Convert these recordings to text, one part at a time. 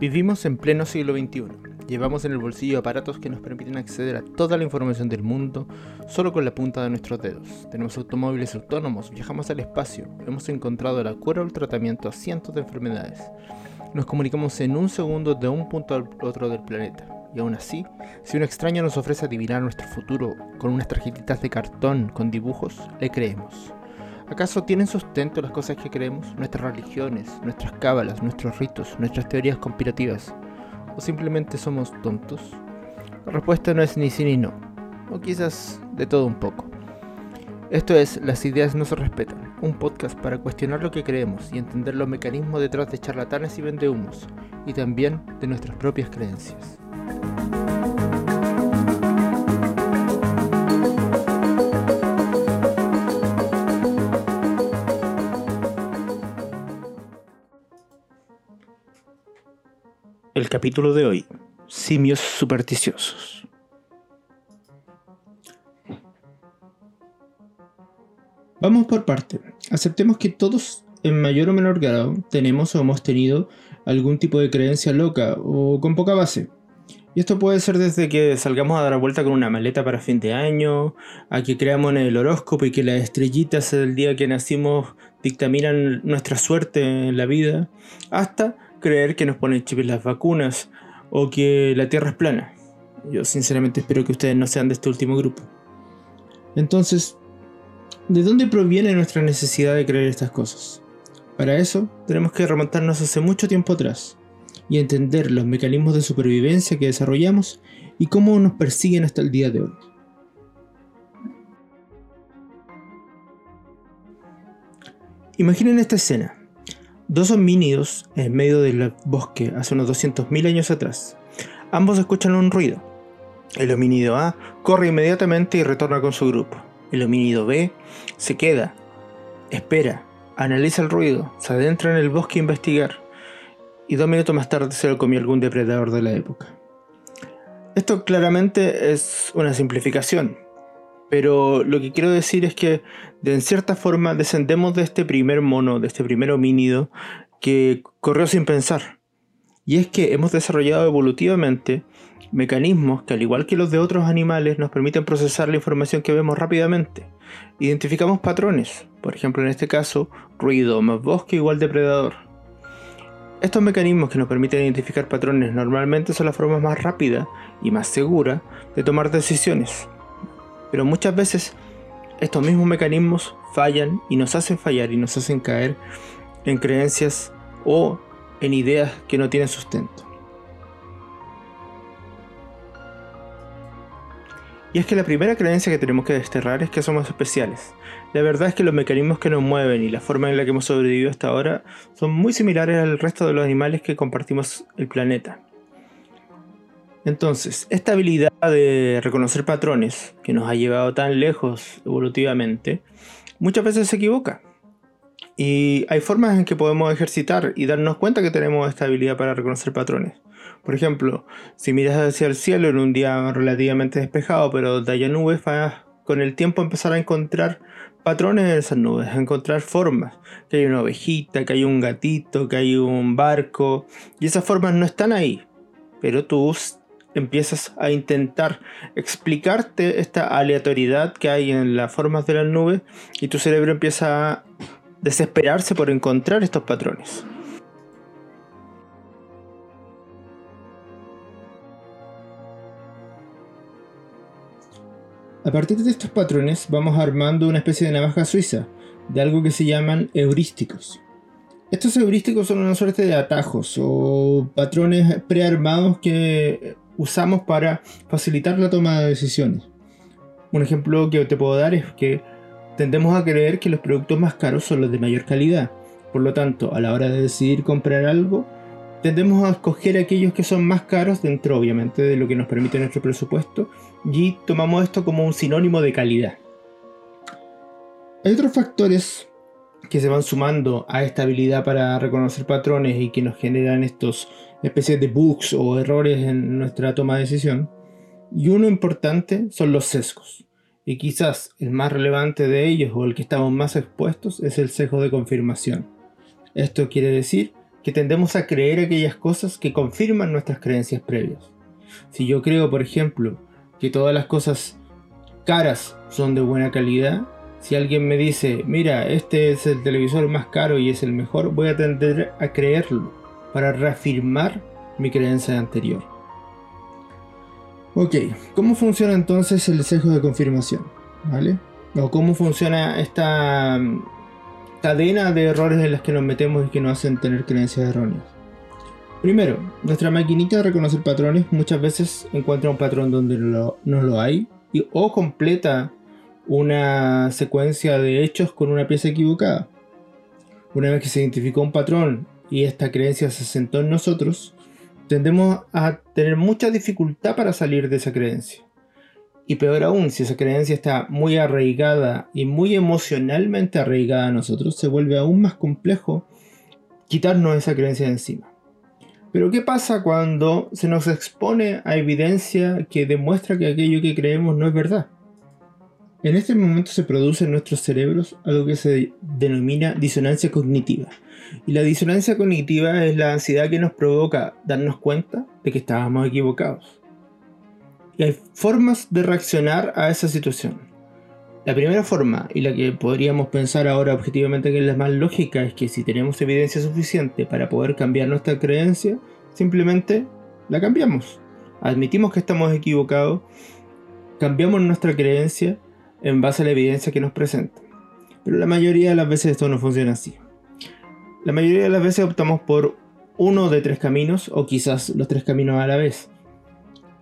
Vivimos en pleno siglo XXI. Llevamos en el bolsillo aparatos que nos permiten acceder a toda la información del mundo solo con la punta de nuestros dedos. Tenemos automóviles autónomos, viajamos al espacio, hemos encontrado la cura o el tratamiento a cientos de enfermedades. Nos comunicamos en un segundo de un punto al otro del planeta. Y aún así, si un extraño nos ofrece adivinar nuestro futuro con unas tarjetitas de cartón con dibujos, le creemos. ¿Acaso tienen sustento las cosas que creemos, nuestras religiones, nuestras cábalas, nuestros ritos, nuestras teorías conspirativas? ¿O simplemente somos tontos? La respuesta no es ni sí ni no, o quizás de todo un poco. Esto es Las ideas no se respetan, un podcast para cuestionar lo que creemos y entender los mecanismos detrás de charlatanes y vendehumos, y también de nuestras propias creencias. El capítulo de hoy, simios supersticiosos. Vamos por parte. Aceptemos que todos, en mayor o menor grado, tenemos o hemos tenido algún tipo de creencia loca o con poca base. Y esto puede ser desde que salgamos a dar vuelta con una maleta para fin de año, a que creamos en el horóscopo y que las estrellitas del día que nacimos dictaminan nuestra suerte en la vida, hasta creer que nos ponen chip en las vacunas o que la Tierra es plana. Yo sinceramente espero que ustedes no sean de este último grupo. Entonces, ¿de dónde proviene nuestra necesidad de creer estas cosas? Para eso, tenemos que remontarnos hace mucho tiempo atrás y entender los mecanismos de supervivencia que desarrollamos y cómo nos persiguen hasta el día de hoy. Imaginen esta escena. Dos homínidos en medio del bosque hace unos 200.000 años atrás. Ambos escuchan un ruido. El homínido A corre inmediatamente y retorna con su grupo. El homínido B se queda, espera, analiza el ruido, se adentra en el bosque a investigar. Y dos minutos más tarde se lo comió algún depredador de la época. Esto claramente es una simplificación, pero lo que quiero decir es que de cierta forma descendemos de este primer mono, de este primer homínido que corrió sin pensar. Y es que hemos desarrollado evolutivamente mecanismos que al igual que los de otros animales nos permiten procesar la información que vemos rápidamente. Identificamos patrones, por ejemplo en este caso, ruido más bosque igual depredador. Estos mecanismos que nos permiten identificar patrones normalmente son la forma más rápida y más segura de tomar decisiones. Pero muchas veces estos mismos mecanismos fallan y nos hacen fallar y nos hacen caer en creencias o en ideas que no tienen sustento. Y es que la primera creencia que tenemos que desterrar es que somos especiales. La verdad es que los mecanismos que nos mueven y la forma en la que hemos sobrevivido hasta ahora son muy similares al resto de los animales que compartimos el planeta. Entonces, esta habilidad de reconocer patrones que nos ha llevado tan lejos evolutivamente, muchas veces se equivoca. Y hay formas en que podemos ejercitar y darnos cuenta que tenemos esta habilidad para reconocer patrones. Por ejemplo, si miras hacia el cielo en un día relativamente despejado, pero donde haya nubes, vas con el tiempo empezar a encontrar patrones en esas nubes, a encontrar formas. Que hay una ovejita, que hay un gatito, que hay un barco. Y esas formas no están ahí. Pero tú empiezas a intentar explicarte esta aleatoriedad que hay en las formas de las nubes y tu cerebro empieza a desesperarse por encontrar estos patrones. A partir de estos patrones vamos armando una especie de navaja suiza, de algo que se llaman heurísticos. Estos heurísticos son una suerte de atajos o patrones prearmados que usamos para facilitar la toma de decisiones. Un ejemplo que te puedo dar es que tendemos a creer que los productos más caros son los de mayor calidad. Por lo tanto, a la hora de decidir comprar algo, tendemos a escoger aquellos que son más caros dentro obviamente de lo que nos permite nuestro presupuesto y tomamos esto como un sinónimo de calidad. Hay otros factores que se van sumando a esta habilidad para reconocer patrones y que nos generan estos especies de bugs o errores en nuestra toma de decisión. Y uno importante son los sesgos. Y quizás el más relevante de ellos o el que estamos más expuestos es el sesgo de confirmación. Esto quiere decir que tendemos a creer aquellas cosas que confirman nuestras creencias previas. Si yo creo, por ejemplo, que todas las cosas caras son de buena calidad, si alguien me dice, mira, este es el televisor más caro y es el mejor, voy a tender a creerlo para reafirmar mi creencia anterior. Ok, ¿cómo funciona entonces el sesgo de confirmación? ¿Vale? O cómo funciona esta mm, cadena de errores en las que nos metemos y que nos hacen tener creencias erróneas. Primero, nuestra maquinita de reconocer patrones muchas veces encuentra un patrón donde no lo hay y, o completa una secuencia de hechos con una pieza equivocada. Una vez que se identificó un patrón y esta creencia se sentó en nosotros, tendemos a tener mucha dificultad para salir de esa creencia. Y peor aún, si esa creencia está muy arraigada y muy emocionalmente arraigada a nosotros, se vuelve aún más complejo quitarnos esa creencia de encima. Pero ¿qué pasa cuando se nos expone a evidencia que demuestra que aquello que creemos no es verdad? En este momento se produce en nuestros cerebros algo que se denomina disonancia cognitiva. Y la disonancia cognitiva es la ansiedad que nos provoca darnos cuenta de que estábamos equivocados. Y hay formas de reaccionar a esa situación. La primera forma, y la que podríamos pensar ahora objetivamente que es la más lógica, es que si tenemos evidencia suficiente para poder cambiar nuestra creencia, simplemente la cambiamos. Admitimos que estamos equivocados, cambiamos nuestra creencia en base a la evidencia que nos presenta. Pero la mayoría de las veces esto no funciona así. La mayoría de las veces optamos por uno de tres caminos o quizás los tres caminos a la vez.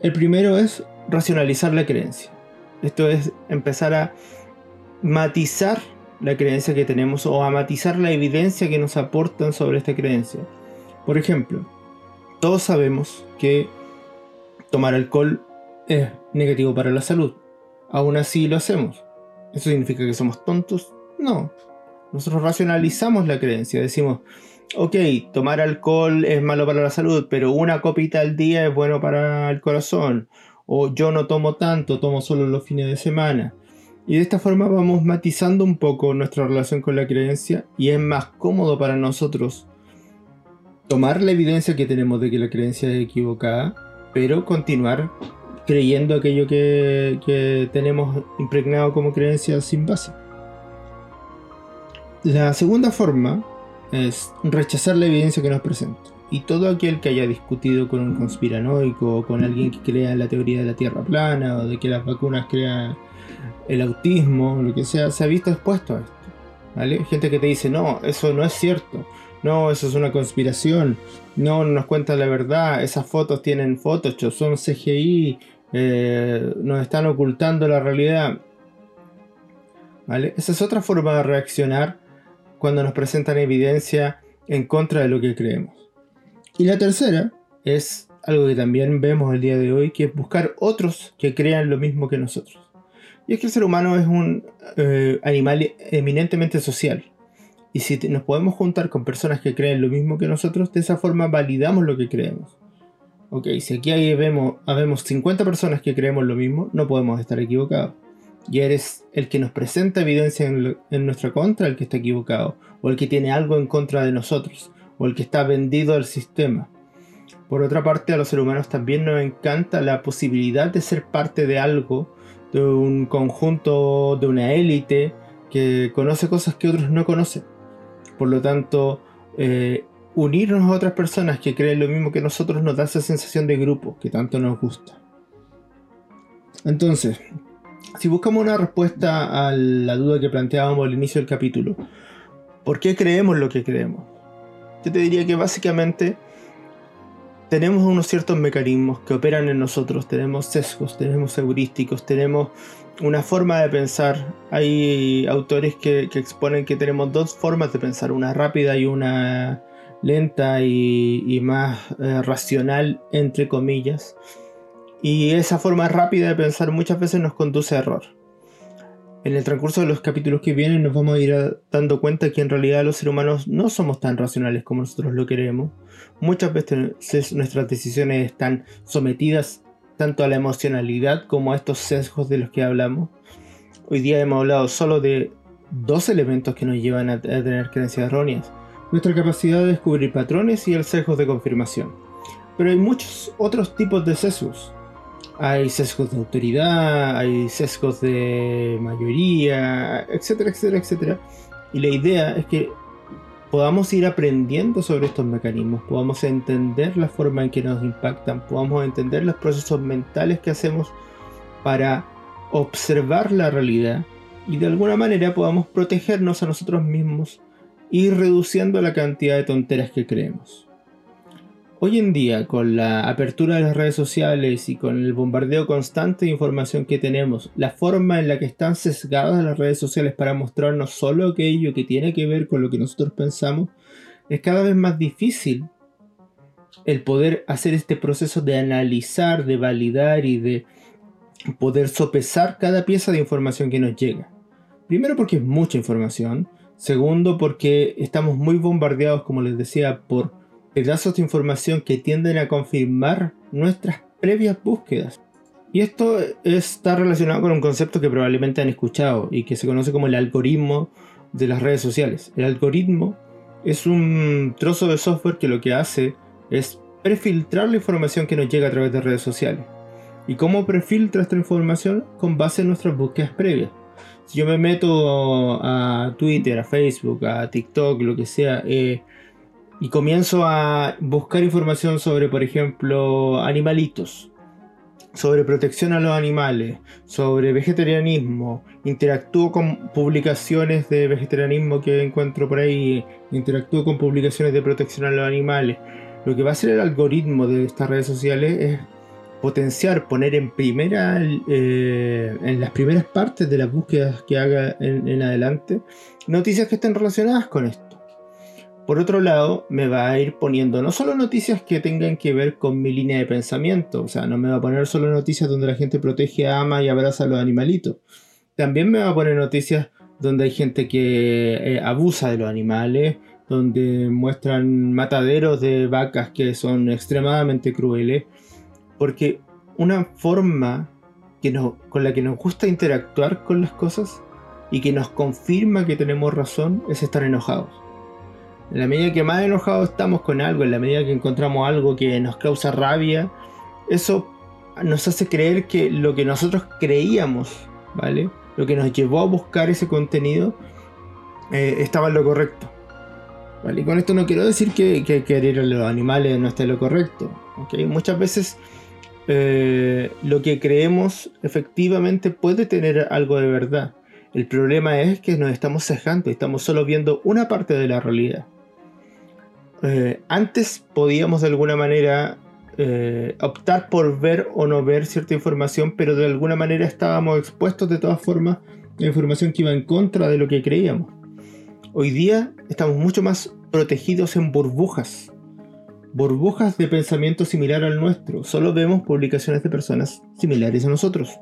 El primero es racionalizar la creencia. Esto es empezar a matizar la creencia que tenemos o a matizar la evidencia que nos aportan sobre esta creencia. Por ejemplo, todos sabemos que tomar alcohol es negativo para la salud. Aún así lo hacemos. ¿Eso significa que somos tontos? No. Nosotros racionalizamos la creencia. Decimos, ok, tomar alcohol es malo para la salud, pero una copita al día es bueno para el corazón. O yo no tomo tanto, tomo solo los fines de semana. Y de esta forma vamos matizando un poco nuestra relación con la creencia y es más cómodo para nosotros tomar la evidencia que tenemos de que la creencia es equivocada, pero continuar creyendo aquello que, tenemos impregnado como creencia sin base. La segunda forma es rechazar la evidencia que nos presenta. Y todo aquel que haya discutido con un conspiranoico o con alguien que crea la teoría de la Tierra plana o de que las vacunas crean el autismo, lo que sea, se ha visto expuesto a esto. ¿vale? Gente que te dice, no, eso no es cierto, no, eso es una conspiración, no nos cuenta la verdad, esas fotos tienen Photoshop, son CGI, eh, nos están ocultando la realidad. ¿Vale? Esa es otra forma de reaccionar cuando nos presentan evidencia en contra de lo que creemos. Y la tercera es algo que también vemos el día de hoy, que es buscar otros que crean lo mismo que nosotros. Y es que el ser humano es un eh, animal eminentemente social. Y si nos podemos juntar con personas que creen lo mismo que nosotros, de esa forma validamos lo que creemos. Ok, si aquí hay vemos, habemos 50 personas que creemos lo mismo, no podemos estar equivocados. Y eres el que nos presenta evidencia en, nuestra contra, el que está equivocado, o el que tiene algo en contra de nosotros, o el que está vendido al sistema. Por otra parte, a los seres humanos también nos encanta la posibilidad de ser parte de algo de un conjunto, de una élite que conoce cosas que otros no conocen. Por lo tanto, eh, unirnos a otras personas que creen lo mismo que nosotros nos da esa sensación de grupo que tanto nos gusta. Entonces, si buscamos una respuesta a la duda que planteábamos al inicio del capítulo, ¿por qué creemos lo que creemos? Yo te diría que básicamente tenemos unos ciertos mecanismos que operan en nosotros, tenemos sesgos, tenemos heurísticos, tenemos una forma de pensar. Hay autores que, exponen que tenemos dos formas de pensar, una rápida y una lenta y, más eh, racional, entre comillas. Y esa forma rápida de pensar muchas veces nos conduce a error en el transcurso de los capítulos que vienen nos vamos a ir dando cuenta que en realidad los seres humanos no somos tan racionales como nosotros lo queremos. Muchas veces nuestras decisiones están sometidas tanto a la emocionalidad como a estos sesgos de los que hablamos. Hoy día hemos hablado solo de dos elementos que nos llevan a, tener creencias erróneas, nuestra capacidad de descubrir patrones y el sesgo de confirmación. Pero hay muchos otros tipos de sesgos. Hay sesgos de autoridad, hay sesgos de mayoría, etcétera, etcétera, etcétera. Y la idea es que podamos ir aprendiendo sobre estos mecanismos, podamos entender la forma en que nos impactan, podamos entender los procesos mentales que hacemos para observar la realidad y de alguna manera podamos protegernos a nosotros mismos y reduciendo la cantidad de tonteras que creemos. Hoy en día, con la apertura de las redes sociales y con el bombardeo constante de información que tenemos, la forma en la que están sesgadas las redes sociales para mostrarnos solo aquello que tiene que ver con lo que nosotros pensamos, es cada vez más difícil el poder hacer este proceso de analizar, de validar y de poder sopesar cada pieza de información que nos llega. Primero porque es mucha información, segundo porque estamos muy bombardeados, como les decía, por pedazos de información que tienden a confirmar nuestras previas búsquedas. Y esto está relacionado con un concepto que probablemente han escuchado y que se conoce como el algoritmo de las redes sociales. El algoritmo es un trozo de software que lo que hace es prefiltrar la información que nos llega a través de redes sociales. ¿Y cómo prefiltra esta información? Con base en nuestras búsquedas previas. Si yo me meto a Twitter, a Facebook, a TikTok, lo que sea, eh, y comienzo a buscar información sobre, por ejemplo, animalitos, sobre protección a los animales, sobre vegetarianismo, interactúo con publicaciones de vegetarianismo que encuentro por ahí, interactúo con publicaciones de protección a los animales. Lo que va a hacer el algoritmo de estas redes sociales es potenciar, poner en primera, eh, en las primeras partes de las búsquedas que haga en adelante, noticias que estén relacionadas con esto. Por otro lado, me va a ir poniendo no solo noticias que tengan que ver con mi línea de pensamiento, o sea, no me va a poner solo noticias donde la gente protege, ama y abraza a los animalitos. También me va a poner noticias donde hay gente que eh, abusa de los animales, donde muestran mataderos de vacas que son extremadamente crueles, porque una forma que con la que nos gusta interactuar con las cosas y que nos confirma que tenemos razón es estar enojados. En la medida que más enojados estamos con algo, en la medida que encontramos algo que nos causa rabia, eso nos hace creer que lo que nosotros creíamos, ¿vale? Lo que nos llevó a buscar ese contenido eh, estaba en lo correcto. ¿Vale? Y con esto no quiero decir que, querer a los animales no esté lo correcto. ¿okay? Muchas veces eh, lo que creemos efectivamente puede tener algo de verdad. El problema es que nos estamos cejando, estamos solo viendo una parte de la realidad. Eh, antes podíamos de alguna manera eh, optar por ver o no ver cierta información, pero de alguna manera estábamos expuestos de todas formas a información que iba en contra de lo que creíamos. Hoy día estamos mucho más protegidos en burbujas, burbujas de pensamiento similar al nuestro. Solo vemos publicaciones de personas similares a nosotros.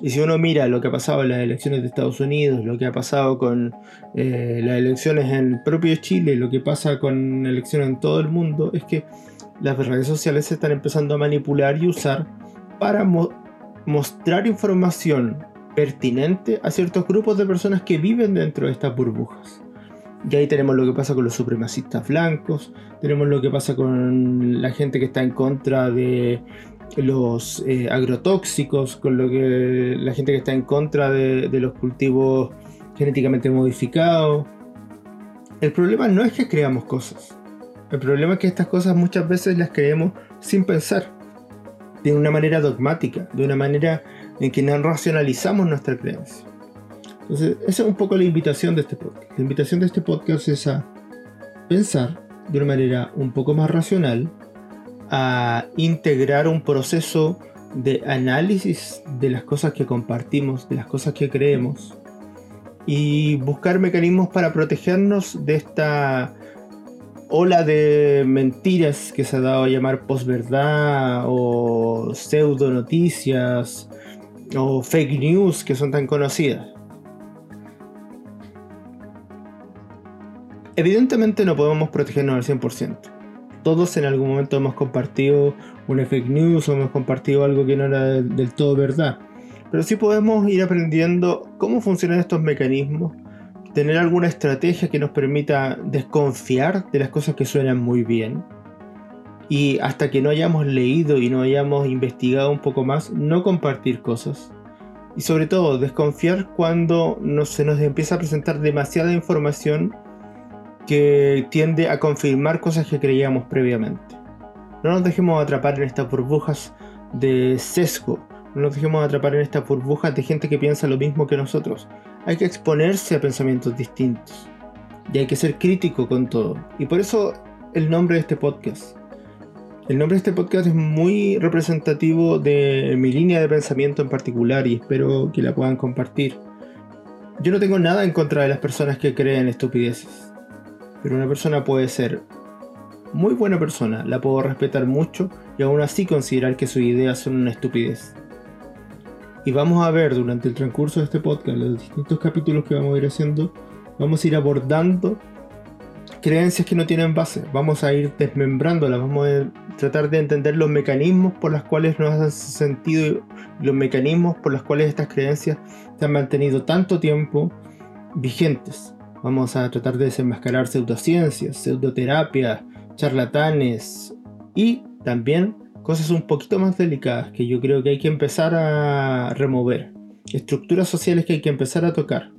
Y si uno mira lo que ha pasado en las elecciones de Estados Unidos, lo que ha pasado con eh, las elecciones en propio Chile, lo que pasa con elecciones en todo el mundo, es que las redes sociales se están empezando a manipular y usar para mostrar información pertinente a ciertos grupos de personas que viven dentro de estas burbujas. Y ahí tenemos lo que pasa con los supremacistas blancos, tenemos lo que pasa con la gente que está en contra de los eh, agrotóxicos, con lo que la gente que está en contra de, los cultivos genéticamente modificados. El problema no es que creamos cosas. El problema es que estas cosas muchas veces las creemos sin pensar, de una manera dogmática, de una manera en que no racionalizamos nuestra creencia. Entonces, esa es un poco la invitación de este podcast. La invitación de este podcast es a pensar de una manera un poco más racional a integrar un proceso de análisis de las cosas que compartimos, de las cosas que creemos y buscar mecanismos para protegernos de esta ola de mentiras que se ha dado a llamar posverdad o pseudo noticias o fake news que son tan conocidas. Evidentemente no podemos protegernos al 100% todos en algún momento hemos compartido una fake news o hemos compartido algo que no era del, todo verdad. Pero sí podemos ir aprendiendo cómo funcionan estos mecanismos tener alguna estrategia que nos permita desconfiar de las cosas que suenan muy bien. Y hasta que no hayamos leído y no hayamos investigado un poco más, no compartir cosas. Y sobre todo, desconfiar cuando se nos empieza a presentar demasiada información que tiende a confirmar cosas que creíamos previamente. No nos dejemos atrapar en estas burbujas de sesgo, no nos dejemos atrapar en estas burbujas de gente que piensa lo mismo que nosotros. Hay que exponerse a pensamientos distintos y hay que ser crítico con todo. Y por eso el nombre de este podcast. El nombre de este podcast es muy representativo de mi línea de pensamiento en particular y espero que la puedan compartir. Yo no tengo nada en contra de las personas que creen estupideces, pero una persona puede ser muy buena persona, la puedo respetar mucho y aún así considerar que sus ideas son una estupidez. Y vamos a ver durante el transcurso de este podcast, los distintos capítulos que vamos a ir haciendo, vamos a ir abordando creencias que no tienen base, vamos a ir desmembrándolas, vamos a tratar de entender los mecanismos por los cuales nos hacen sentido, los mecanismos por los cuales estas creencias se han mantenido tanto tiempo vigentes. Vamos a tratar de desenmascarar pseudociencias, pseudoterapias, charlatanes y también cosas un poquito más delicadas que yo creo que hay que empezar a remover, estructuras sociales que hay que empezar a tocar.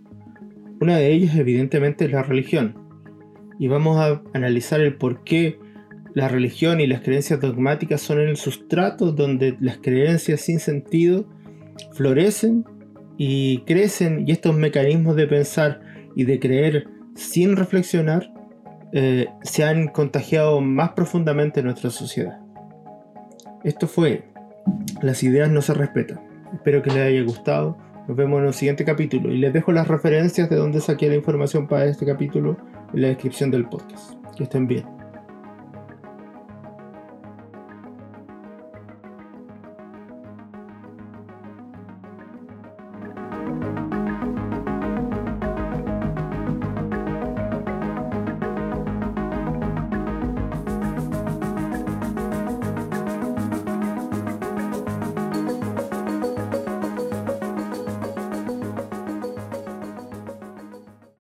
Una de ellas evidentemente es la religión y vamos a analizar el por qué la religión y las creencias dogmáticas son el sustrato donde las creencias sin sentido florecen y crecen y estos mecanismos de pensar y de creer sin reflexionar eh, se han contagiado más profundamente en nuestra sociedad. Esto fue Las ideas no se respetan. Espero que les haya gustado. Nos vemos en el siguiente capítulo y les dejo las referencias de donde saqué la información para este capítulo en la descripción del podcast. Que estén bien.